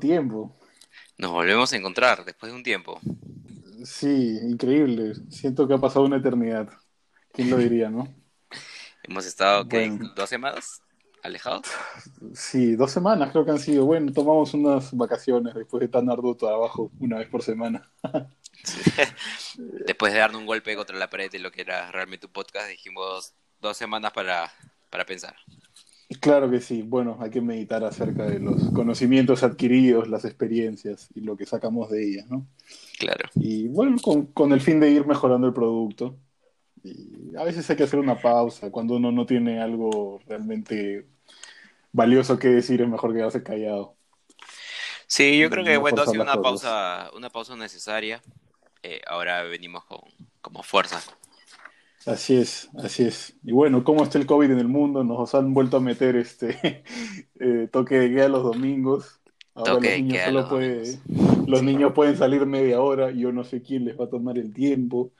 tiempo? Nos volvemos a encontrar después de un tiempo. Sí, increíble. Siento que ha pasado una eternidad. ¿Quién lo diría, no? Hemos estado, ¿qué? Bueno. ¿Dos semanas alejados? Sí, dos semanas creo que han sido. Bueno, tomamos unas vacaciones después de tan arduo trabajo una vez por semana. Después de darnos un golpe contra la pared de lo que era realmente un podcast, dijimos dos semanas para, para pensar. Claro que sí. Bueno, hay que meditar acerca de los conocimientos adquiridos, las experiencias y lo que sacamos de ellas, ¿no? Claro. Y bueno, con, con el fin de ir mejorando el producto. Y a veces hay que hacer una pausa. Cuando uno no tiene algo realmente valioso que decir, es mejor quedarse callado. Sí, yo creo que No bueno, ha sido una pausa, una pausa necesaria. Eh, ahora venimos con como fuerza. Así es, así es. Y bueno, ¿cómo está el COVID en el mundo? Nos han vuelto a meter este eh, toque de queda los domingos. Ahora Toque los niños solo los puede- los niños pueden salir media hora. Yo no sé quién les va a tomar el tiempo.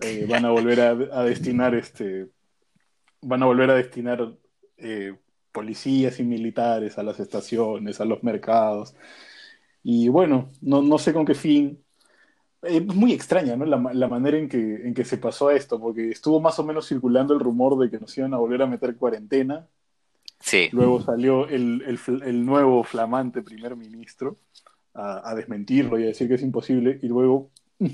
Eh, van a volver a, a destinar este, van a volver a destinar eh, policías y militares a las estaciones, a los mercados. Y bueno, no, no sé con qué fin. Eh, Es muy extraña, ¿no? La, la manera en que, en que se pasó a esto, porque estuvo más o menos circulando el rumor de que nos iban a volver a meter cuarentena. Sí, Luego salió el, el el nuevo flamante primer ministro a, a desmentirlo y a decir que es imposible. Y luego mm,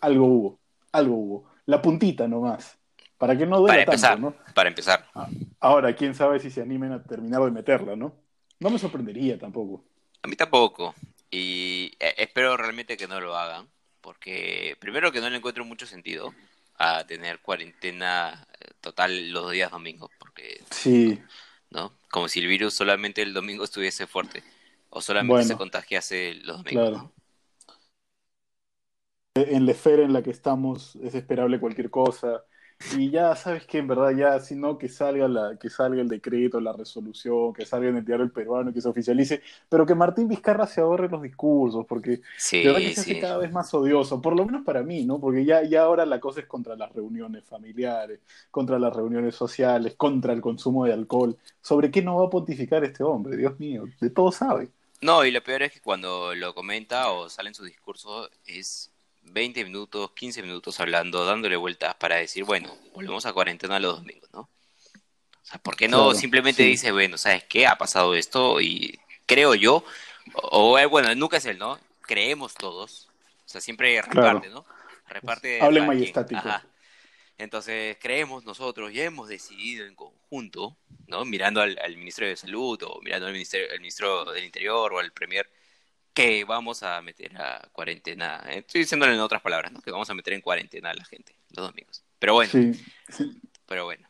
algo hubo, algo hubo. La puntita nomás, para que no duela para tanto, empezar, ¿no? para empezar. Ahora, quién sabe si se animen a terminar de meterla, ¿no? No me sorprendería tampoco. A mí tampoco. Y eh, espero realmente que no lo hagan. Porque primero que no le encuentro mucho sentido a tener cuarentena eh, total los días domingos. Porque, Sí, ¿no? Como si el virus solamente el domingo estuviese fuerte. O solamente Bueno, se contagiase los domingos, claro. ¿no? en la esfera en la que estamos es esperable cualquier cosa. Y ya sabes que en verdad ya, si no, que salga, la, que salga el decreto, la resolución, que salga en el diario El Peruano, que se oficialice, pero que Martín Vizcarra se ahorre los discursos, porque Sí, de verdad que se hace sí. cada vez más odioso, por lo menos para mí, ¿no? Porque ya, ya ahora la cosa es contra las reuniones familiares, contra las reuniones sociales, contra el consumo de alcohol. ¿Sobre qué no va a pontificar este hombre? Dios mío, de todo sabe. No, y lo peor es que cuando lo comenta o sale en su discurso es 20 minutos, 15 minutos hablando, dándole vueltas para decir, bueno, volvemos a cuarentena los domingos, ¿no? O sea, ¿por qué no Claro, simplemente sí. dice, bueno, ¿sabes qué? Ha pasado esto y creo yo, o, o, eh, bueno, nunca es él, ¿no? Creemos todos. O sea, siempre reparte, ¿no? Reparte. Hable cada quien. majestático. Ajá. Entonces, creemos nosotros, ya hemos decidido en conjunto, ¿no? Mirando al, al ministro de Salud o mirando al ministerio, al ministro del Interior o al Premier, que vamos a meter a cuarentena. eh, Estoy diciéndolo en otras palabras, ¿no? Que vamos a meter en cuarentena a la gente los domingos. Pero bueno, Sí, sí. pero bueno.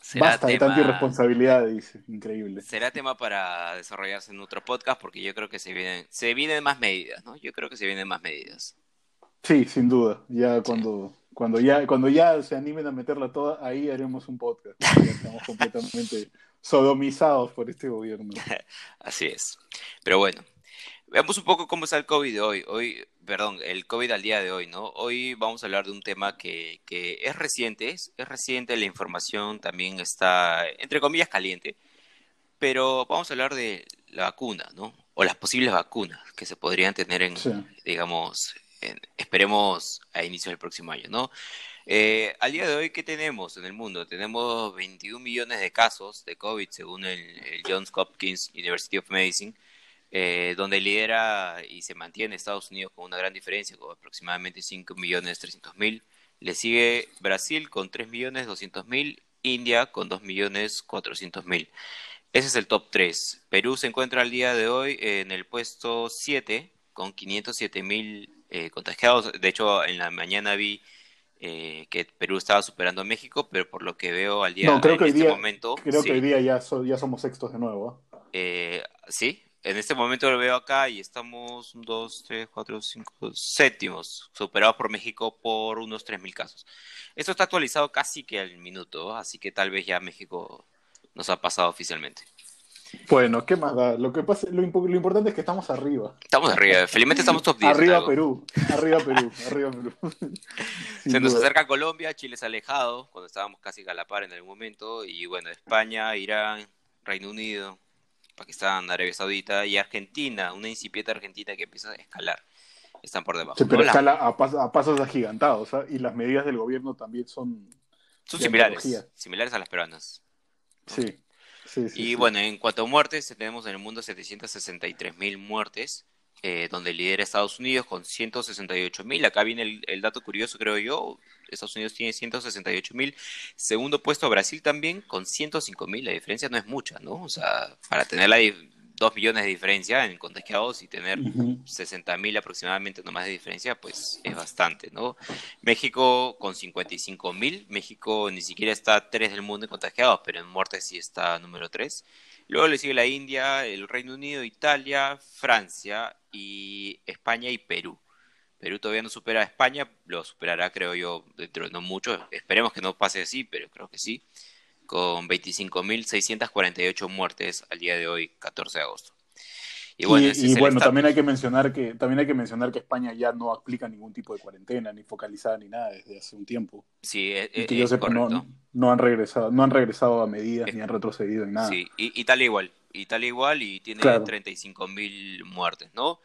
Será Basta de tanta irresponsabilidad, dice. Increíble. será tema para desarrollarse en otro podcast porque yo creo que se vienen, se vienen más medidas, ¿no? Yo creo que se vienen más medidas. Sí, sin duda. Ya cuando, cuando ya, cuando ya se animen a meterla toda, ahí haremos un podcast. Ya estamos completamente sodomizados por este gobierno. Así es. Pero bueno, veamos un poco cómo está el COVID de hoy. Hoy, perdón, el COVID al día de hoy, ¿no? Hoy vamos a hablar de un tema que, que es reciente, es, es reciente, la información también está, entre comillas, caliente. Pero vamos a hablar de la vacuna, ¿no? O las posibles vacunas que se podrían tener en, Sí. digamos, en- esperemos a inicios del próximo año, ¿no? Eh, al día de hoy, ¿qué tenemos en el mundo? Tenemos 21 millones de casos de COVID según el, el Johns Hopkins University of Medicine, eh, donde lidera y se mantiene Estados Unidos con una gran diferencia, con aproximadamente 5 millones 300 mil. Le sigue Brasil con 3 millones 200 mil, India con 2 millones 400 mil. Ese es el top 3. Perú se encuentra al día de hoy en el puesto 7 con 507 mil eh, contagiados. De hecho, en la mañana vi eh, que Perú estaba superando a México, pero por lo que veo al día No, creo en que hoy este día, momento, creo sí, que hoy día ya, so- ya somos sextos de nuevo. ¿ah? eh, sí, en este momento lo veo acá y estamos 1, 2, 3, 4, 5, séptimos, superados por México por unos 3.000 casos. Esto está actualizado casi que al minuto, así que tal vez ya México nos ha pasado oficialmente. Bueno, ¿qué más da? Lo, que pasa, lo, impo- lo importante es que estamos arriba. Estamos arriba, felizmente estamos top 10. en Arriba. Perú, arriba Perú, arriba Perú. Se nos acerca Colombia, Chile se ha alejado, cuando estábamos casi a la par en algún momento, y bueno, España, Irán, Reino Unido, Pakistán, Arabia Saudita y Argentina, una incipiente Argentina que empieza a escalar. Están por debajo. Sí, pero ¿no? La- escala a, pas- a pasos agigantados, ¿ah? y las medidas del gobierno también son... son similares, antología. similares a las peruanas. Sí, sí, sí. Y sí. bueno, en cuanto a muertes, tenemos en el mundo 763 mil muertes, eh, donde lidera Estados Unidos con 168 mil. Acá viene el, el dato curioso, creo yo. Estados Unidos tiene 168 mil. Segundo puesto Brasil también con 105 mil. La diferencia no es mucha, ¿no? O sea, para tener la di- 2 millones de diferencia en contagiados y tener Ujú. 60 mil aproximadamente nomás de diferencia, pues es bastante, ¿no? México con 55 mil, México ni siquiera está 3 del mundo en contagiados, pero en muertes sí está número 3. Luego le sigue la India, el Reino Unido, Italia, Francia y España y Perú. Perú todavía no supera a España, lo superará creo yo dentro de no mucho, esperemos que no pase así, pero creo que sí, con 25.648 muertes al día de hoy, 14 de agosto. Y bueno, y, y también hay que mencionar que también hay que mencionar que España ya no aplica ningún tipo de cuarentena ni focalizada ni nada desde hace un tiempo. Sí, e- Y e- que yo sepa, no, han regresado, no han regresado a medidas Es- ni han retrocedido en nada. Sí, y Italia igual. Italia igual y tiene Claro. 35.000 muertes, ¿no?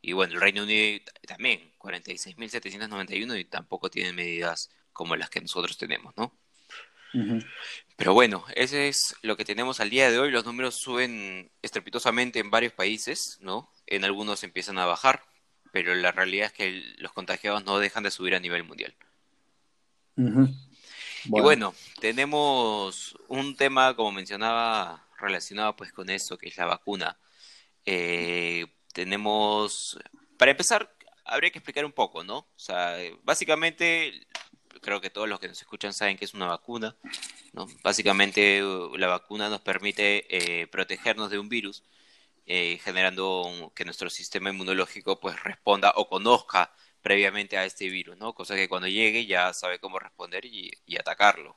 Y bueno, el Reino Unido también, 46.791 y tampoco tiene medidas como las que nosotros tenemos, ¿no? Pero bueno, ese es lo que tenemos al día de hoy. Los números suben estrepitosamente en varios países, ¿no? En algunos empiezan a bajar, pero la realidad es que los contagiados no dejan de subir a nivel mundial. Y bueno, tenemos un tema, como mencionaba, relacionado pues con eso, que es la vacuna. Eh, tenemos, para empezar, habría que explicar un poco, ¿no? O sea, eh, básicamente, creo que todos los que nos escuchan saben que es una vacuna, ¿no? Básicamente, uh, la vacuna nos permite eh, protegernos de un virus, generando que nuestro sistema inmunológico pues responda o conozca previamente a este virus, ¿no? Cosa que cuando llegue ya sabe cómo responder y atacarlo.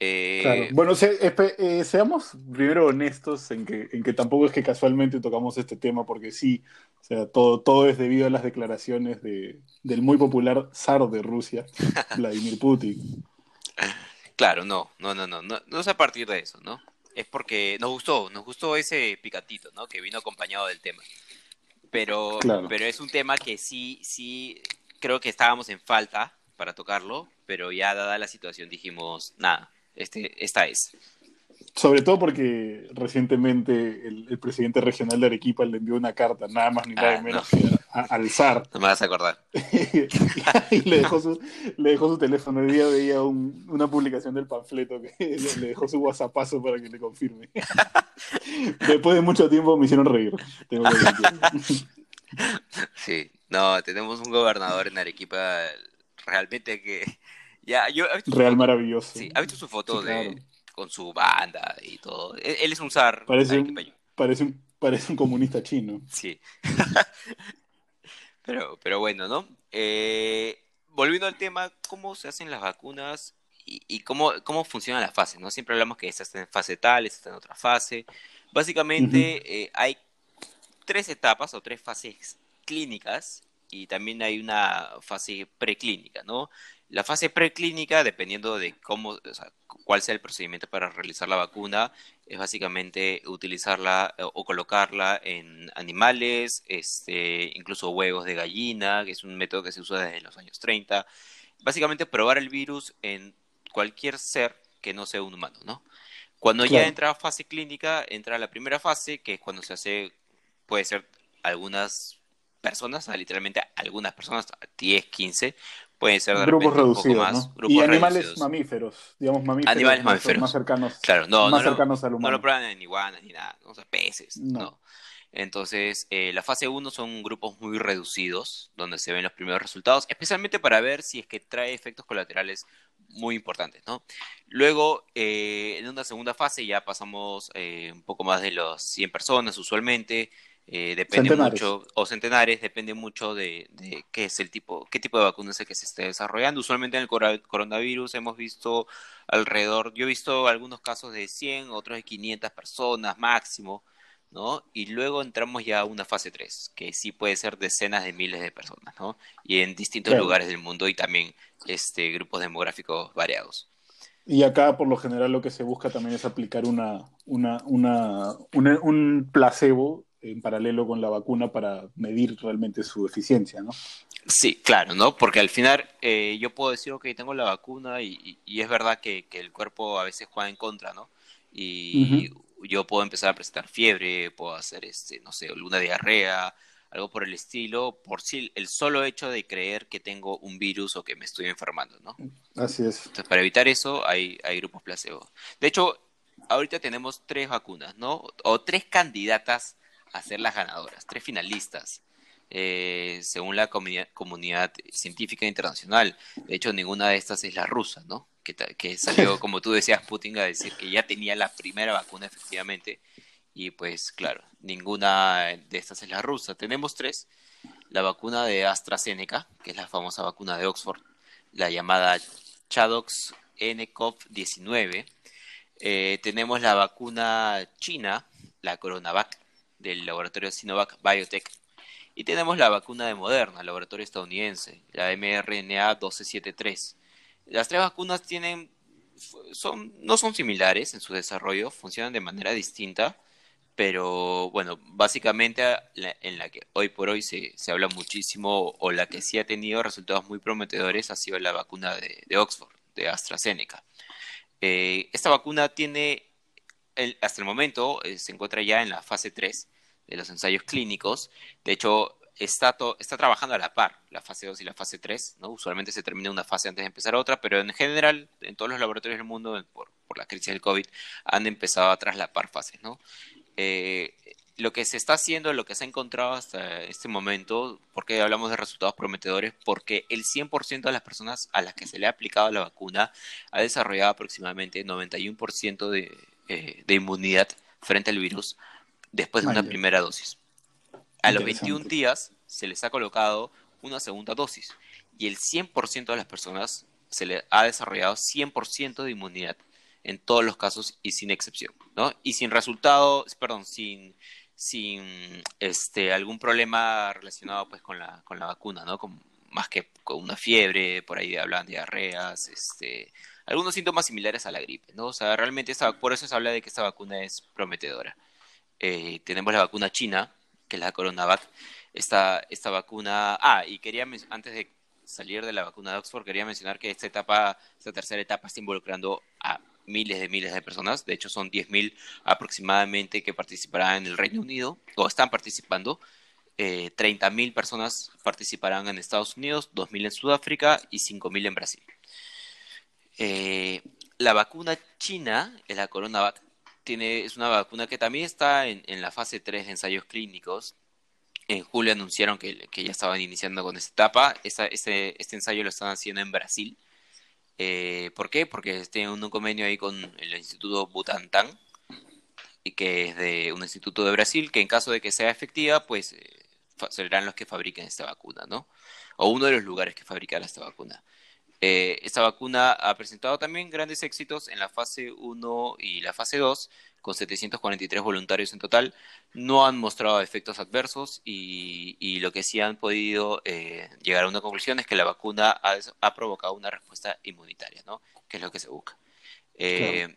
Eh, Claro. Bueno, se- eh, seamos primero honestos en que, en que tampoco es que casualmente tocamos este tema, porque sí, o sea, todo, todo es debido a las declaraciones de, del muy popular zar de Rusia, Vladimir Putin. Claro, no, no, no, no, no, no es a partir de eso, ¿no? Es porque nos gustó, nos gustó ese picatito, ¿no? Que vino acompañado del tema. Pero, Claro. pero es un tema que sí, sí, creo que estábamos en falta para tocarlo, pero ya dada la situación dijimos, nada, este, esta es. Sobre todo porque recientemente el, el presidente regional de Arequipa le envió una carta, nada más ni nada Ah, menos que a- a- al zar, No me vas a acordar. y le dejó su, le dejó su teléfono. El día veía un- una publicación del panfleto que le, le dejó su whatsappazo para que le confirme. Después de mucho tiempo me hicieron reír. Tengo que. Sí, no, tenemos un gobernador en Arequipa realmente que ya yo ¿has visto su Real maravilloso. Sí, ¿has visto su foto Sí, de con su banda y todo? Él, él es un zar Parece un, parece, un, parece un comunista chino. Sí. pero, pero bueno, ¿no? Eh, volviendo al tema, ¿cómo se hacen las vacunas y, y cómo, cómo funciona la fase, ¿no? Siempre hablamos que esta está en fase tal, esta está en otra fase. Básicamente eh, hay tres etapas o tres fases clínicas y también hay una fase preclínica, ¿no? La fase preclínica, dependiendo de cómo, o sea, cuál sea el procedimiento para realizar la vacuna, es básicamente utilizarla eh, o colocarla en animales, este, incluso huevos de gallina, que es un método que se usa desde los años 30. Básicamente probar el virus en cualquier ser que no sea un humano, ¿no? Cuando ya Claro. entra a fase clínica, entra la primera fase, que es cuando se hace, puede ser algunas personas, literalmente algunas personas, 10, 15, pueden ser de Grupos repente un poco reducidos, más, ¿no? grupos Y animales reducidos. mamíferos, digamos mamíferos, Animales mamíferos. más cercanos, Claro, no, más no, al no lo prueban en iguanas ni nada, o sea, peces, No. Entonces, eh, la fase 1 son grupos muy reducidos, donde se ven los primeros resultados, especialmente para ver si es que trae efectos colaterales muy importantes, ¿no? Luego, eh, en una segunda fase ya pasamos eh, un poco más de los 100 personas usualmente, eh, depende Centenares. mucho, o centenares, depende mucho de, de qué es el tipo, qué tipo de vacuna es el que se esté desarrollando. Usualmente en el coronavirus hemos visto alrededor, yo he visto algunos casos de 100, otros de 500 personas máximo, ¿no? Y luego entramos ya a una fase 3, que sí puede ser decenas de miles de personas, ¿no? Y en distintos Claro. lugares del mundo y también este, grupos demográficos variados. Y acá, por lo general, lo que se busca también es aplicar una, una, una, un placebo en paralelo con la vacuna para medir realmente su eficiencia, ¿no? Sí, claro, ¿no? Porque al final eh, yo puedo decir, ok, tengo la vacuna y, y es verdad que, que, el cuerpo a veces juega en contra, ¿no? Y yo puedo empezar a presentar fiebre, puedo hacer, este, no sé, alguna diarrea, algo por el estilo, por si el solo hecho de creer que tengo un virus o que me estoy enfermando, ¿no? Así es. Entonces, para evitar eso, hay, hay grupos placebo. De hecho, ahorita tenemos tres vacunas, ¿no? O tres candidatas a ser las ganadoras, tres finalistas. Eh, según la comunidad científica internacional. De hecho, ninguna de estas es la rusa, ¿no? Que, que salió, como tú decías, Putin a decir que ya tenía la primera vacuna efectivamente y pues claro, ninguna de estas es la rusa. Tenemos tres. La vacuna de AstraZeneca, que es la famosa vacuna de Oxford, la llamada Chadox NCOV-19. Eh, tenemos la vacuna china, la Coronavac, del laboratorio Sinovac Biotech. Y tenemos la vacuna de Moderna, el laboratorio estadounidense, la mRNA 1273. Las tres vacunas tienen, son, no son similares en su desarrollo, funcionan de manera distinta pero bueno, básicamente en la que hoy por hoy se, se, habla muchísimo o la que sí ha tenido resultados muy prometedores ha sido la vacuna de, Oxford, de AstraZeneca. Eh, esta vacuna tiene, hasta el momento, eh, se encuentra ya en la fase 3 de los ensayos clínicos. De hecho, está, está trabajando a la par, la fase 2 y la fase 3. ¿no? Usualmente se termina una fase antes de empezar otra, pero en general, en todos los laboratorios del mundo, por, por la crisis del COVID, han empezado a traslapar fases. ¿no? Eh, lo que se está haciendo, lo que se ha encontrado hasta este momento, porque hablamos de resultados prometedores, porque el 100% de las personas a las que se le ha aplicado la vacuna ha desarrollado aproximadamente 91% de, eh, de inmunidad frente al virus después de una primera dosis. A los 21 días se les ha colocado una segunda dosis y el 100% de las personas se le ha desarrollado 100% de inmunidad en todos los casos y sin excepción, ¿no? Y sin resultado, perdón, sin, sin este, algún problema relacionado pues con la, con la vacuna, ¿no? Con, más que con una fiebre, por ahí hablan diarreas, este, algunos síntomas similares a la gripe, ¿no? O sea, realmente esta, por eso se habla de que esta vacuna es prometedora. Eh, tenemos la vacuna china, que es la Coronavac. Esta, esta vacuna, ah, y quería, antes de salir de la vacuna de Oxford, quería mencionar que esta etapa, esta tercera etapa está involucrando a miles de miles de personas, de hecho son 10.000 aproximadamente que participarán en el Reino Unido o están participando. Eh, 30.000 personas participarán en Estados Unidos, 2.000 en Sudáfrica y 5.000 en Brasil. Eh, la vacuna china, la CoronaVac, tiene, es una vacuna que también está en, la fase 3 de ensayos clínicos. En julio anunciaron que, ya estaban iniciando con esta etapa. este ensayo lo están haciendo en Brasil. Eh, ¿Por qué? Porque tienen un convenio ahí con el Instituto Butantan, y que es de un instituto de Brasil, que en caso de que sea efectiva, pues eh, serán los que fabriquen esta vacuna, ¿no? O uno de los lugares que fabricará esta vacuna. Eh, esta vacuna ha presentado también grandes éxitos en la fase 1 y la fase 2, con 743 voluntarios en total. No han mostrado efectos adversos y, lo que sí han podido eh, llegar a una conclusión es que la vacuna ha, provocado una respuesta inmunitaria, ¿no? Que es lo que se busca. Eh,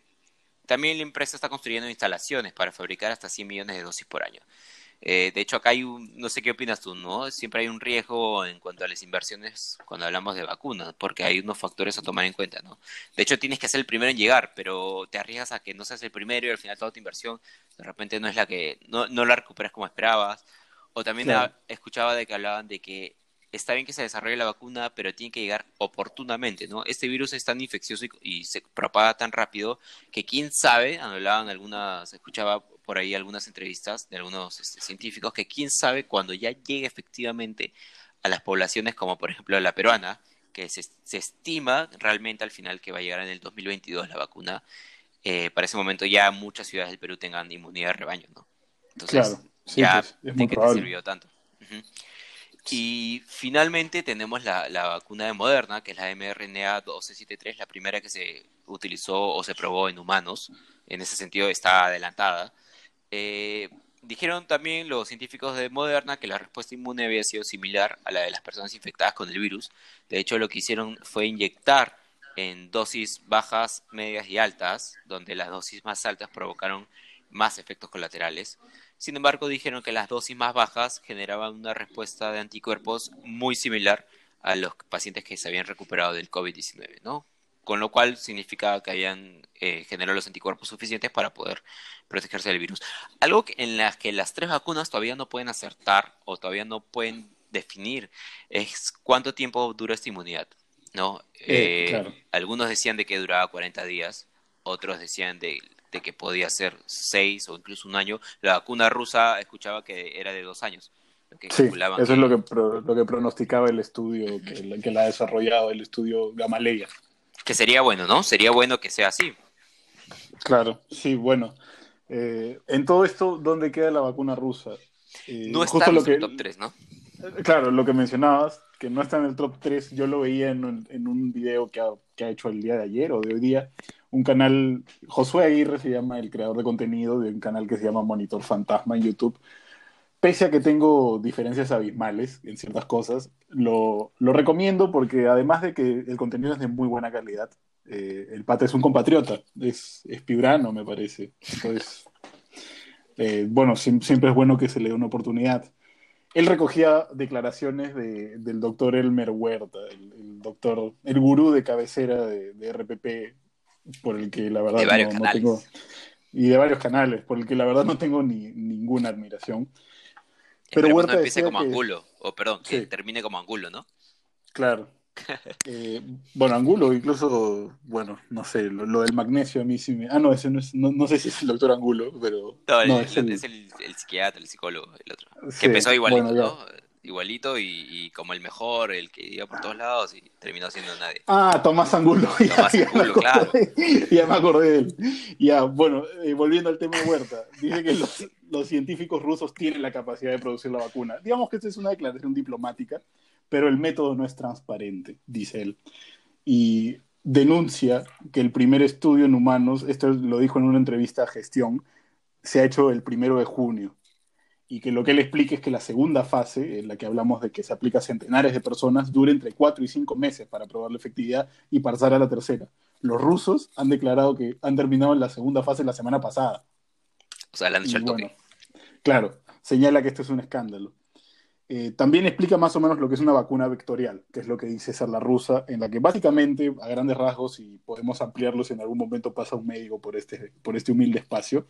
también la empresa está construyendo instalaciones para fabricar hasta 100 millones de dosis por año. Eh, de hecho, acá hay un, no sé qué opinas tú, ¿no? Siempre hay un riesgo en cuanto a las inversiones cuando hablamos de vacunas, porque hay unos factores a tomar en cuenta, ¿no? De hecho, tienes que ser el primero en llegar, pero te arriesgas a que no seas el primero y al final toda tu inversión de repente no es la que, no, no la recuperas como esperabas. O también escuchaba de que hablaban de que está bien que se desarrolle la vacuna, pero tiene que llegar oportunamente, ¿no? Este virus es tan infeccioso y, se propaga tan rápido que quién sabe, hablaban algunas, escuchaba por ahí algunas entrevistas de algunos este, científicos que quién sabe cuando ya llegue efectivamente a las poblaciones como por ejemplo la peruana, que se, estima realmente al final que va a llegar en el 2022 la vacuna, eh, para ese momento ya muchas ciudades del Perú tengan inmunidad de rebaño, ¿no? Entonces, ya pues, es te sirvió tanto. Y finalmente tenemos la, la, vacuna de Moderna, que es la mRNA 1273, la primera que se utilizó o se probó en humanos. En ese sentido está adelantada. Eh, dijeron también los científicos de Moderna que la respuesta inmune había sido similar a la de las personas infectadas con el virus. De hecho, lo que hicieron fue inyectar en dosis bajas, medias y altas, donde las dosis más altas provocaron más efectos colaterales. Sin embargo, dijeron que las dosis más bajas generaban una respuesta de anticuerpos muy similar a los pacientes que se habían recuperado del COVID-19, ¿no? Con lo cual significaba que habían eh, los anticuerpos suficientes para poder protegerse del virus. Algo en las que las tres vacunas todavía no pueden acertar o todavía no pueden definir es cuánto tiempo dura esta inmunidad, ¿no? Eh, eh, algunos decían de que duraba 40 días, otros decían de, que podía ser 6 o incluso un año. La vacuna rusa escuchaba que era de dos años. sí, eso es lo que, lo que pronosticaba el estudio que, que la ha desarrollado, el estudio Gamaleya. Que sería bueno, ¿no? Sería bueno que sea así. Claro, sí, bueno. Eh, en todo esto, ¿dónde queda la vacuna rusa? no está en el top 3, ¿no? Claro, lo que mencionabas, que no está en el top 3, yo lo veía en, un video que ha, hecho el día de ayer o de hoy día, un canal, Josué Aguirre se llama el creador de contenido de un canal que se llama Monitor Fantasma en YouTube. Pese a que tengo diferencias abismales en ciertas cosas, lo, recomiendo porque además de que el contenido es de muy buena calidad, eh, el pata es un compatriota, es, es pibrano me parece. Entonces, eh, bueno, siempre es bueno que se le dé una oportunidad él recogía declaraciones de, del doctor Elmer Huerta, el, doctor, el gurú de cabecera de, RPP, por el que la verdad no, tengo. Y de varios canales, por el que la verdad no tengo ni ninguna admiración. Pero Huerta no empiece como Angulo, o perdón, que termine como Angulo, ¿no? Claro, eh, bueno, Angulo, incluso, bueno, no sé, lo, del magnesio a mí sí me... Ah, no, ese no, es, no, sé si es el doctor Angulo, pero... No, es, el... psiquiatra, el psicólogo, el otro. que empezó igualito, ¿no? Igualito y, como el mejor, el que iba por todos lados y terminó siendo nadie. Ah, Tomás Angulo. Tomás Angulo, claro. Ya me acordé de él. Ya, bueno, eh, volviendo al tema de Huerta, dice que los, los científicos rusos tienen la capacidad de producir la vacuna. Digamos que esta es una declaración diplomática pero el método no es transparente, dice él. Y denuncia que el primer estudio en humanos, esto lo dijo en una entrevista a gestión, se ha hecho el primero de junio. Y que lo que él explica es que la segunda fase, en la que hablamos de que se aplica a centenares de personas, dura entre cuatro y cinco meses para probar la efectividad y pasar a la tercera. Los rusos han declarado que han terminado la segunda fase la semana pasada. O sea, le han dicho el toque. Claro, señala que esto es un escándalo. Eh, también explica más o menos lo que es una vacuna vectorial, que es lo que dice ser la rusa, en la que básicamente, a grandes rasgos, y podemos ampliarlo si en algún momento pasa un médico por este, por este humilde espacio,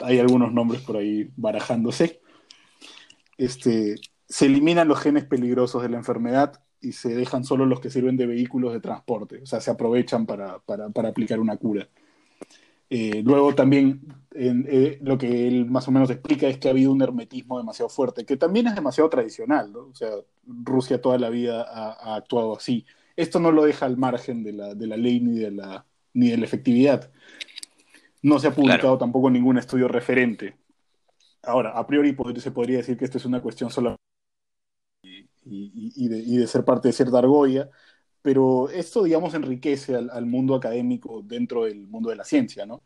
hay algunos nombres por ahí barajándose, este, se eliminan los genes peligrosos de la enfermedad y se dejan solo los que sirven de vehículos de transporte, o sea, se aprovechan para, para, para aplicar una cura. Eh, luego también eh, lo que él más o menos explica es que ha habido un hermetismo demasiado fuerte, que también es demasiado tradicional, ¿no? O sea, Rusia toda la vida ha, actuado así. Esto no lo deja al margen de la, de la ley ni de la, ni de la efectividad. No se ha publicado tampoco ningún estudio referente. Ahora, a priori se podría decir que esto es una cuestión solo y, de, y de ser parte de cierta argolla, pero esto, digamos, enriquece al, mundo académico dentro del mundo de la ciencia, ¿no?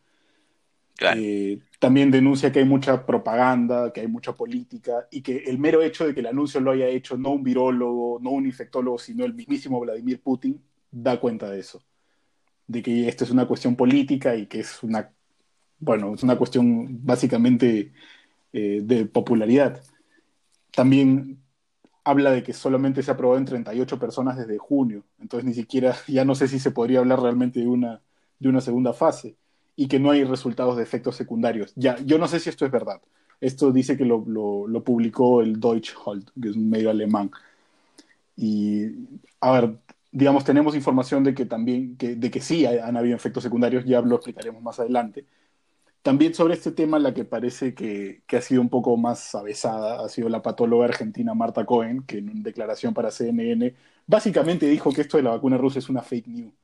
Eh, también denuncia que hay mucha propaganda, que hay mucha política y que el mero hecho de que el anuncio lo haya hecho no un virólogo, no un infectólogo, sino el mismísimo Vladimir Putin, da cuenta de eso. De que esto es una cuestión política y que es una, bueno, es una cuestión básicamente eh, de popularidad. También habla de que solamente se ha aprobado en 38 personas desde junio, entonces ni siquiera, ya no sé si se podría hablar realmente de una, de una segunda fase y que no hay resultados de efectos secundarios. Ya, yo no sé si esto es verdad. Esto dice que lo, lo, publicó el Deutsche Halt, que es un medio alemán. Y, a ver, digamos, tenemos información de que también, que, de que sí han habido efectos secundarios, ya lo explicaremos más adelante. También sobre este tema, la que parece que, ha sido un poco más avesada ha sido la patóloga argentina Marta Cohen, que en una declaración para CNN básicamente dijo que esto de la vacuna rusa es una fake news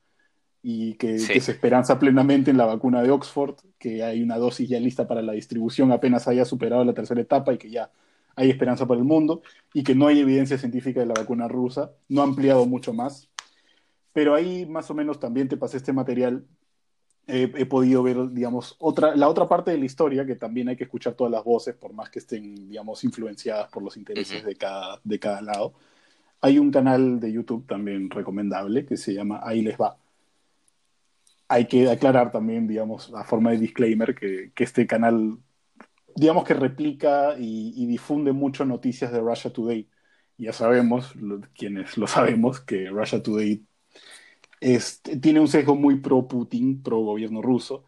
y que, se esperanza plenamente en la vacuna de Oxford, que hay una dosis ya lista para la distribución apenas haya superado la tercera etapa y que ya hay esperanza para el mundo, y que no hay evidencia científica de la vacuna rusa, no ha ampliado mucho más. Pero ahí más o menos también te pasé este material he, podido ver, digamos, otra, la otra parte de la historia, que también hay que escuchar todas las voces, por más que estén, digamos, influenciadas por los intereses de, cada, de cada lado. Hay un canal de YouTube también recomendable que se llama Ahí les va, hay que aclarar también, digamos, a forma de disclaimer, que, que este canal, digamos que replica y, y, difunde mucho noticias de Russia Today. Ya sabemos, quienes lo sabemos, que Russia Today es, tiene un sesgo muy pro Putin, pro gobierno ruso.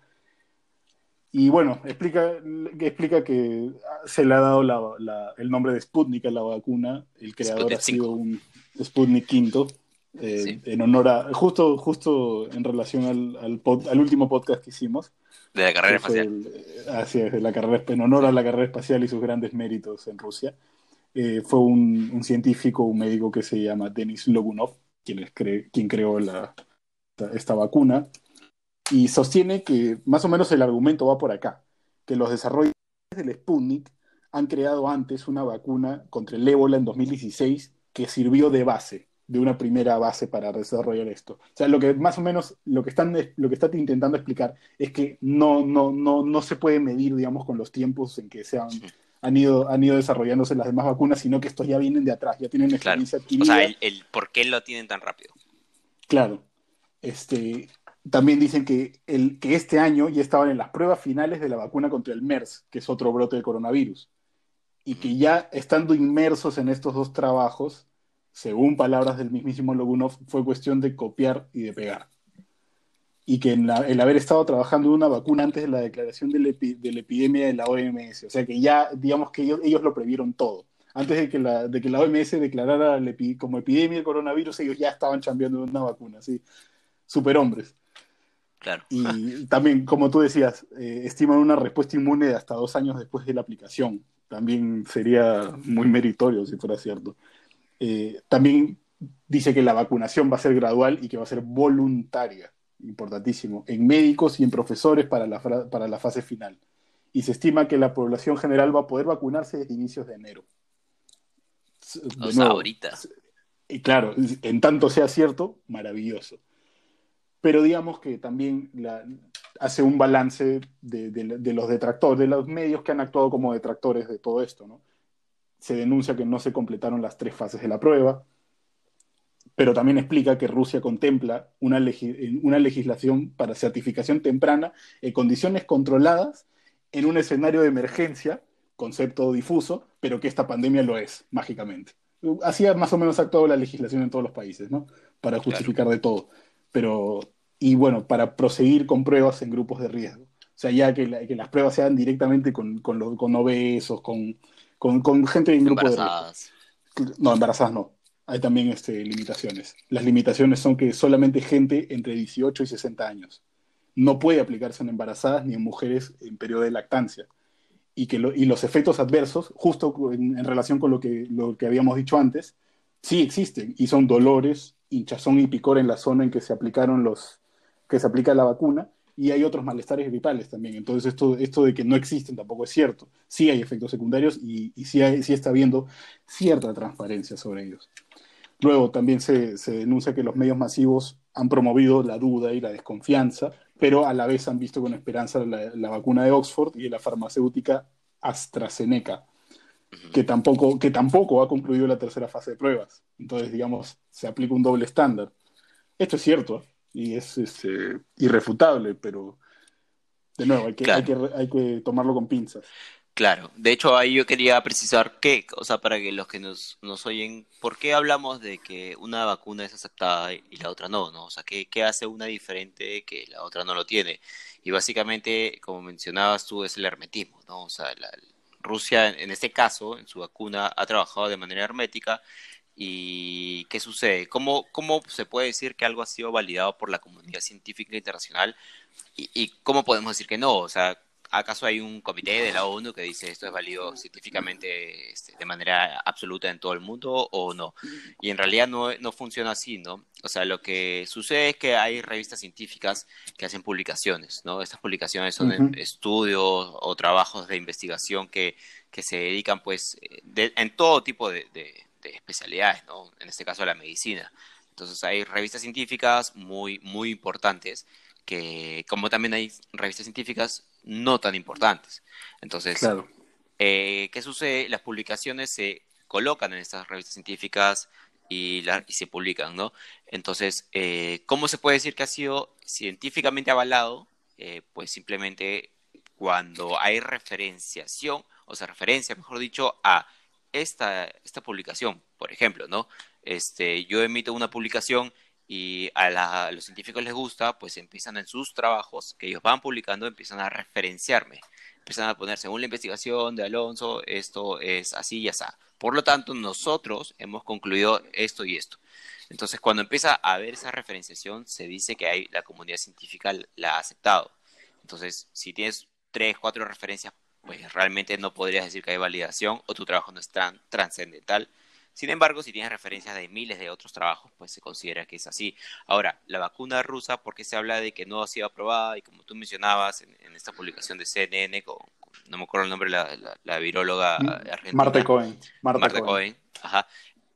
Y bueno, explica, explica que se le ha dado la, la, el nombre de Sputnik a la vacuna. El creador Sputnik ha sido un Sputnik V eh, sí. en honor a, justo, justo en relación al, al, pod, al, último podcast que hicimos. De la carrera espacial. El, así es, de la carrera, en honor a la carrera espacial y sus grandes méritos en Rusia. Eh, fue un, un, científico, un médico que se llama Denis Logunov, quien, cre quien creó la, esta, esta vacuna, y sostiene que más o menos el argumento va por acá, que los desarrolladores del Sputnik han creado antes una vacuna contra el ébola en 2016 que sirvió de base de una primera base para desarrollar esto. O sea, lo que más o menos lo que están lo que están intentando explicar es que no no no no se puede medir, digamos, con los tiempos en que se han, ido han ido desarrollándose las demás vacunas, sino que estos ya vienen de atrás, ya tienen experiencia claro. adquirida. O sea, el, el, por qué lo tienen tan rápido. Claro. Este también dicen que, el, que este año ya estaban en las pruebas finales de la vacuna contra el MERS, que es otro brote de coronavirus, y que ya estando inmersos en estos dos trabajos, según palabras del mismísimo Logunov, fue cuestión de copiar y de pegar. Y que en la, el haber estado trabajando en una vacuna antes de la declaración de la, epi, de la epidemia de la OMS, o sea que ya, digamos que ellos, ellos lo previeron todo. Antes de que, la, de que la OMS declarara epi, como epidemia de coronavirus, ellos ya estaban chambeando en una vacuna, ¿sí? Superhombres. Claro. Y también, como tú decías, eh, estiman una respuesta inmune de hasta dos años después de la aplicación. También sería muy meritorio si fuera cierto. Eh, también dice que la vacunación va a ser gradual y que va a ser voluntaria, importantísimo, en médicos y en profesores para la, para la fase final. Y se estima que la población general va a poder vacunarse desde inicios de enero. De o sea, nuevo, ahorita. Y claro, en tanto sea cierto, maravilloso. Pero digamos que también la, hace un balance de, de, de, los detractores, de los medios que han actuado como detractores de todo esto, ¿no? se denuncia que no se completaron las tres fases de la prueba, pero también explica que Rusia contempla una, legi una legislación para certificación temprana en condiciones controladas en un escenario de emergencia, concepto difuso, pero que esta pandemia lo es, mágicamente. Así ha más o menos actuado la legislación en todos los países, ¿no? Para justificar claro. de todo. Pero, y bueno, para proseguir con pruebas en grupos de riesgo. O sea, ya que, la, que las pruebas sean directamente con, con, los, con obesos, con, con, con gente en grupo de riesgo. No, embarazadas no. Hay también este, limitaciones. Las limitaciones son que solamente gente entre 18 y 60 años. No puede aplicarse en embarazadas ni en mujeres en periodo de lactancia. Y, que y los efectos adversos, justo en, en relación con lo que, lo que habíamos dicho antes, sí existen y son dolores, hinchazón y picor en la zona en que se aplicaron los que se aplica la vacuna y hay otros malestares gripales también. Entonces, esto, esto de que no existen tampoco es cierto. Sí hay efectos secundarios y, y sí, hay, sí, está habiendo cierta transparencia sobre ellos. Luego, también se, se, denuncia que los medios masivos han promovido la duda y la desconfianza, pero a la vez han visto con esperanza la, la vacuna de Oxford y la farmacéutica AstraZeneca, que tampoco, que tampoco ha concluido la tercera fase de pruebas. Entonces, digamos, se aplica un doble estándar. Esto es cierto, y es este, irrefutable, pero de nuevo, hay que, claro. hay, que, hay que tomarlo con pinzas. Claro, de hecho ahí yo quería precisar que, o sea, para que los que nos, nos oyen, ¿por qué hablamos de que una vacuna es aceptada y la otra no? ¿no? O sea, ¿qué, ¿qué hace una diferente que la otra no lo tiene? Y básicamente, como mencionabas tú, es el hermetismo, ¿no? O sea, la, Rusia en este caso, en su vacuna, ha trabajado de manera hermética ¿Y qué sucede? ¿Cómo, ¿Cómo se puede decir que algo ha sido validado por la comunidad científica internacional? ¿Y, y cómo podemos decir que no? O sea, ¿acaso hay un comité de la ONU que dice esto es válido científicamente este, de manera absoluta en todo el mundo o no? Y en realidad no, no funciona así, ¿no? O sea, lo que sucede es que hay revistas científicas que hacen publicaciones, ¿no? Estas publicaciones son uh -huh. estudios o trabajos de investigación que, que se dedican, pues, de, en todo tipo de, de de especialidades, ¿no? En este caso la medicina. Entonces hay revistas científicas muy, muy importantes, que como también hay revistas científicas no tan importantes. Entonces, claro. eh, ¿qué sucede? Las publicaciones se colocan en estas revistas científicas y, la, y se publican, ¿no? Entonces, eh, ¿cómo se puede decir que ha sido científicamente avalado? Eh, pues simplemente cuando hay referenciación, o sea, referencia, mejor dicho, a esta, esta publicación, por ejemplo, ¿no? Este, yo emito una publicación y a, los científicos les gusta, pues empiezan en sus trabajos que ellos van publicando, empiezan a referenciarme, empiezan a poner, según la investigación de Alonso, esto es así y así. Por lo tanto, nosotros hemos concluido esto y esto. Entonces, cuando empieza a haber esa referenciación, se dice que hay, la comunidad científica la ha aceptado. Entonces, si tienes tres, cuatro referencias, pues realmente no podrías decir que hay validación o tu trabajo no es tan trascendental sin embargo, si tienes referencias de miles de otros trabajos, pues se considera que es así. Ahora, la vacuna rusa, porque se habla de que no ha sido aprobada y como tú mencionabas en, esta publicación de CNN, con, no me acuerdo el nombre, la, la, la viróloga mm, argentina. Marta Cohen. Marta, Cohen. Ajá.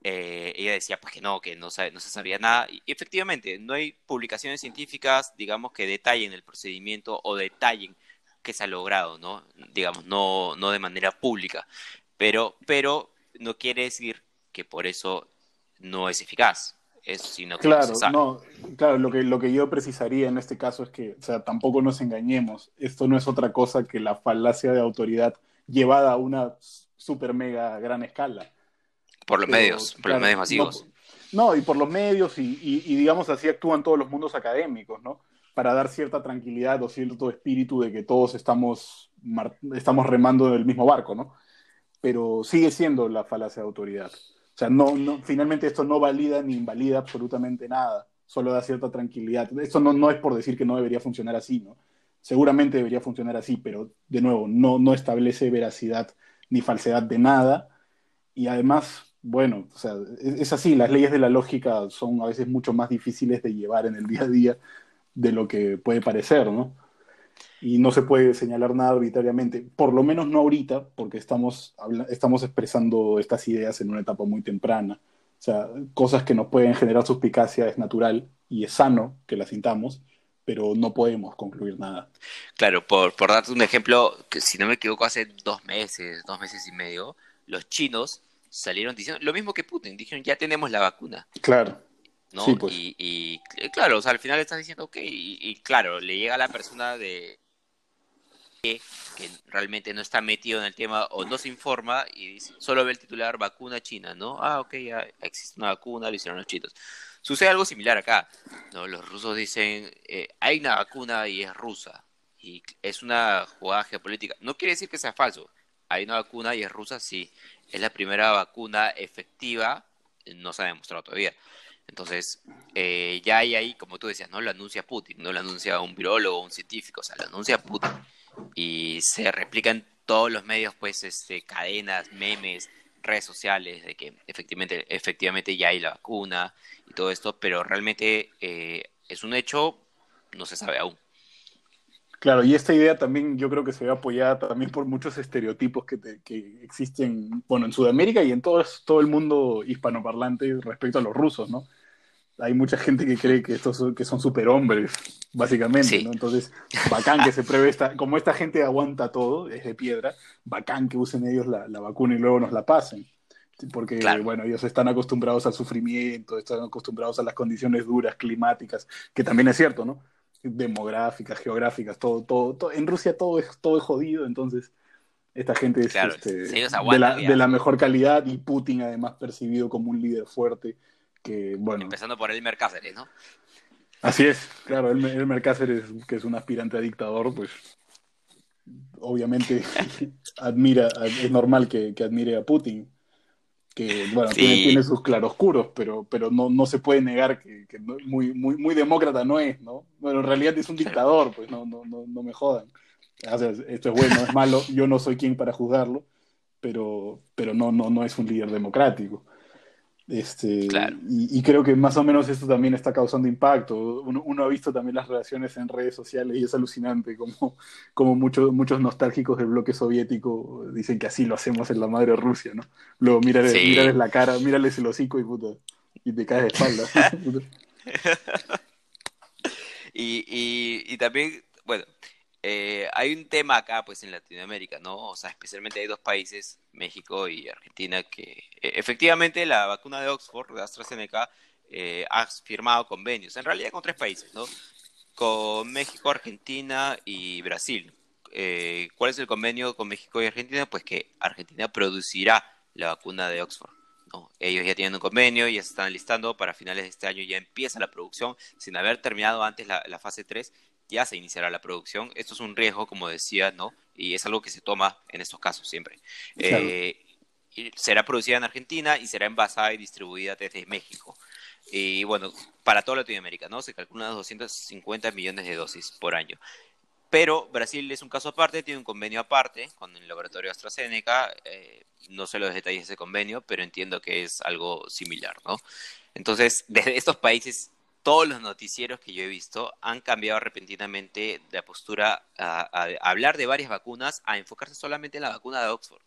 Eh, ella decía pues que no, que no, no se sabía nada. Y efectivamente, no hay publicaciones científicas, digamos, que detallen el procedimiento o detallen que se ha logrado, ¿no? Digamos, no, no de manera pública. Pero, pero no quiere decir que por eso no es eficaz. Es, sino que claro, no, claro, lo que, lo que yo precisaría en este caso es que, o sea, tampoco nos engañemos. Esto no es otra cosa que la falacia de autoridad llevada a una super mega gran escala. Por los medios, por los medios masivos. No, y por los medios, y, y, digamos así actúan todos los mundos académicos, ¿no? Para dar cierta tranquilidad o cierto espíritu de que todos estamos, estamos remando en el mismo barco, ¿no? Pero sigue siendo la falacia de autoridad. O sea, no, no, finalmente esto no valida ni invalida absolutamente nada, solo da cierta tranquilidad. Esto no, no es por decir que no debería funcionar así, ¿no? Seguramente debería funcionar así, pero de nuevo, no, no establece veracidad ni falsedad de nada. Y además, bueno, o sea, es, es así, las leyes de la lógica son a veces mucho más difíciles de llevar en el día a día de lo que puede parecer, ¿no? y no se puede señalar nada arbitrariamente, por lo menos no ahorita, porque estamos, estamos expresando estas ideas en una etapa muy temprana. O sea, cosas que nos pueden generar suspicacia es natural y es sano que las sintamos, pero no podemos concluir nada. Claro, por, por darte un ejemplo, que si no me equivoco, hace dos meses, dos meses y medio, los chinos salieron diciendo lo mismo que Putin, dijeron ya tenemos la vacuna. Claro. ¿No? Pues. y, claro, o sea, al final estás diciendo, ok, y, claro, le llega a la persona de que, realmente no está metido en el tema o no se informa y dice, solo ve el titular vacuna china, ¿no? Ah, ok, ya existe una vacuna, lo hicieron los chinos. Sucede algo similar acá, ¿no? Los rusos dicen, eh, hay una vacuna y es rusa, y es una jugada geopolítica. No quiere decir que sea falso, hay una vacuna y es rusa, sí, es la primera vacuna efectiva, no se ha demostrado todavía. Entonces, eh, ya hay ahí, como tú decías, no lo anuncia Putin, no lo anuncia un virólogo, un científico, o sea, lo anuncia Putin. Y se replica en todos los medios, pues, este, cadenas, memes, redes sociales, de que efectivamente, efectivamente ya hay la vacuna y todo esto, pero realmente eh, es un hecho, no se sabe aún. Claro, y esta idea también yo creo que se ve apoyada también por muchos estereotipos que, que existen, bueno, en Sudamérica y en todo, todo el mundo hispanoparlante respecto a los rusos, ¿no? Hay mucha gente que cree que estos son, que son superhombres, básicamente, ¿no? Entonces, bacán que se pruebe esta, como esta gente aguanta todo, es de piedra, bacán que usen ellos la, vacuna y luego nos la pasen. Porque, bueno, ellos están acostumbrados al sufrimiento, están acostumbrados a las condiciones duras, climáticas, que también es cierto, ¿no? Demográficas, geográficas, todo, todo, todo. En Rusia todo es, todo es jodido, entonces esta gente es este, de, la, de la mejor calidad y Putin además percibido como un líder fuerte bueno. Empezando por Elmer Cáceres, ¿no? Así es, claro, Elmer, Cáceres, que es un aspirante a dictador, pues obviamente admira, es normal que, admire a Putin, que bueno, tiene, sus claroscuros, pero, pero no, no se puede negar que, muy, muy, muy demócrata no es, ¿no? Bueno, en realidad es un dictador, pues no, no, no, no me jodan. esto es bueno, es malo, yo no soy quien para juzgarlo, pero, pero no, no, no es un líder democrático. Este, y, creo que más o menos esto también está causando impacto. Uno, ha visto también las relaciones en redes sociales y es alucinante como, como muchos, muchos nostálgicos del bloque soviético dicen que así lo hacemos en la madre Rusia, ¿no? Luego mírales, la cara, mírales el hocico y, puta, y te caes de espalda. y, y, y, también, bueno, eh, hay un tema acá, pues, en Latinoamérica, ¿no? O sea, especialmente hay dos países, México y Argentina, que eh, efectivamente la vacuna de Oxford, de AstraZeneca, eh, ha firmado convenios, en realidad con tres países, ¿no? Con México, Argentina y Brasil. ¿Cuál es el convenio con México y Argentina? Pues que Argentina producirá la vacuna de Oxford. ¿no? Ellos ya tienen un convenio, ya se están listando para finales de este año, ya empieza la producción, sin haber terminado antes la, la fase 3, ya se iniciará la producción. Esto es un riesgo, como decía, ¿no? Y es algo que se toma en estos casos siempre. Eh, será producida en Argentina y será envasada y distribuida desde México. Y bueno, para toda Latinoamérica, ¿no? Se calculan 250 millones de dosis por año. Pero Brasil es un caso aparte, tiene un convenio aparte con el laboratorio AstraZeneca. Eh, no sé los detalles de ese convenio, pero entiendo que es algo similar, ¿no? Entonces, desde estos países todos los noticieros que yo he visto han cambiado repentinamente de postura a, hablar de varias vacunas a enfocarse solamente en la vacuna de Oxford.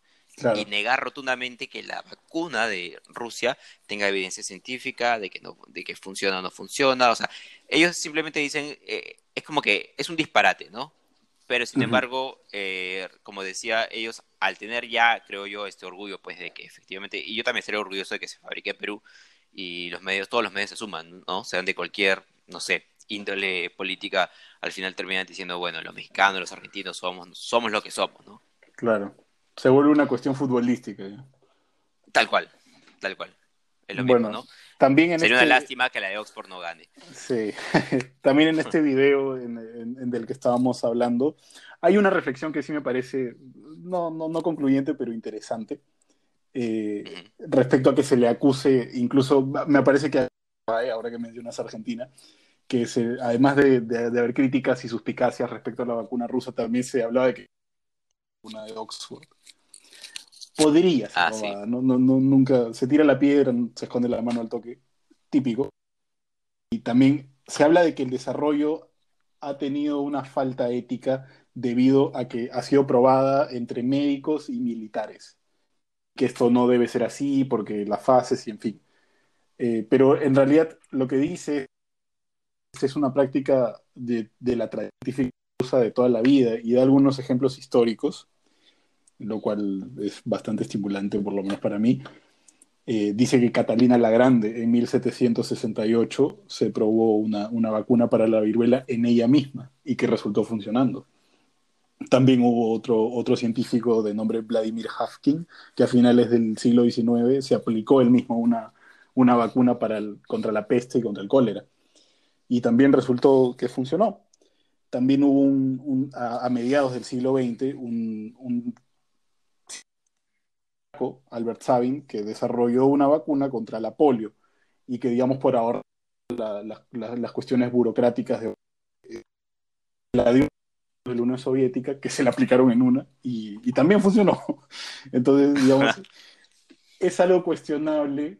Y negar rotundamente que la vacuna de Rusia tenga evidencia científica de que no, de que funciona o no funciona. O sea, ellos simplemente dicen, eh, es como que es un disparate, ¿no? Pero sin embargo, eh, como decía, ellos al tener ya, creo yo, este orgullo, pues de que efectivamente, y yo también estaré orgulloso de que se fabrique en Perú, y los medios, todos los medios se suman, ¿no? Sean de cualquier, no sé, índole política, al final terminan diciendo, bueno, los mexicanos, los argentinos somos, somos lo que somos, ¿no? Claro. Se vuelve una cuestión futbolística. Tal cual, tal cual. Es lo mismo, ¿no? También en Sería una este lástima que la de Oxford no gane. Sí. también en este video en, del que estábamos hablando, hay una reflexión que sí me parece, no, no, no concluyente, pero interesante eh, respecto a que se le acuse, incluso me parece que ahora que mencionas Argentina, que se, además de, haber críticas y suspicacias respecto a la vacuna rusa, también se hablaba de que una de Oxford. Podría ser ah, no, no, nunca se tira la piedra, se esconde la mano al toque, típico. Y también se habla de que el desarrollo ha tenido una falta ética debido a que ha sido probada entre médicos y militares que esto no debe ser así porque las fases y en fin. Eh, pero en realidad lo que dice es una práctica de, la científica de toda la vida y da algunos ejemplos históricos, lo cual es bastante estimulante, por lo menos para mí. Eh, dice que Catalina la Grande en 1768 se probó una, una vacuna para la viruela en ella misma y que resultó funcionando. También hubo otro, otro científico de nombre Vladimir Hafkin, que a finales del siglo XIX se aplicó él mismo una, una vacuna para contra la peste y contra el cólera. Y también resultó que funcionó. También hubo a, mediados del siglo XX un, un Albert Sabin, que desarrolló una vacuna contra la polio y que, digamos, por ahora las cuestiones burocráticas de la de la Unión Soviética que se la aplicaron en una y, también funcionó. Entonces, digamos, es algo cuestionable,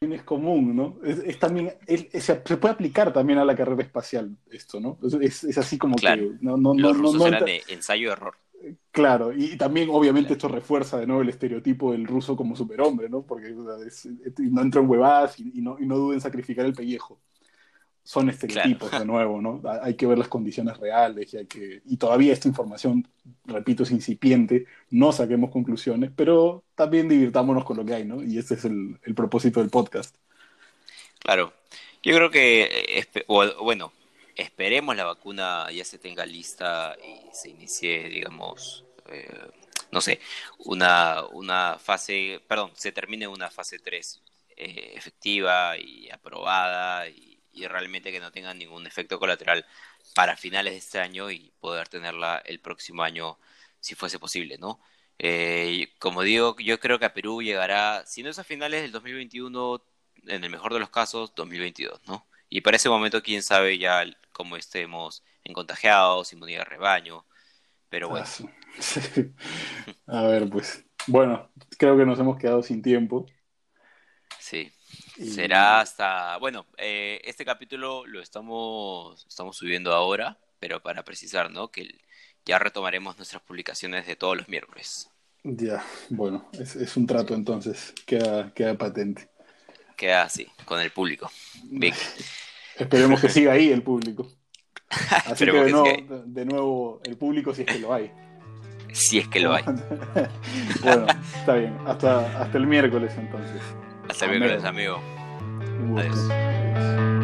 es común, ¿no? Es, también, se puede aplicar también a la carrera espacial esto, ¿no? Es, así como que... No, no, Los no, no, de ensayo-error. Claro, y también obviamente esto refuerza de nuevo el estereotipo del ruso como superhombre, ¿no? Porque no entra en huevadas y, no, y no duden en sacrificar el pellejo son estereotipos de nuevo, ¿no? Hay que ver las condiciones reales y, hay que, y todavía esta información, repito, es incipiente, no saquemos conclusiones, pero también divirtámonos con lo que hay, ¿no? Y ese es el, propósito del podcast. Claro, yo creo que, bueno, esperemos la vacuna ya se tenga lista y se inicie, digamos, eh, no sé, una, una fase, perdón, se termine una fase 3 eh, efectiva y aprobada y y realmente que no tengan ningún efecto colateral para finales de este año y poder tenerla el próximo año si fuese posible, ¿no? Eh, como digo, yo creo que a Perú llegará, si no es a finales del 2021, en el mejor de los casos, 2022, ¿no? Y para ese momento, quién sabe ya cómo estemos en contagiados, inmunidad de rebaño, pero bueno. A ver, pues, bueno, creo que nos hemos quedado sin tiempo. Sí. Será hasta, bueno, eh, este capítulo lo estamos, estamos subiendo ahora, pero para precisar, ¿no? Que ya retomaremos nuestras publicaciones de todos los miércoles. Ya, bueno, es, un trato entonces, queda, queda patente. Queda así, con el público. Esperemos que siga ahí el público. Así que de, nuevo, de nuevo, el público si es que lo hay. Si es que lo hay. bueno, está bien. Hasta, hasta el miércoles entonces. Hasta el miércoles, amigo. Adiós.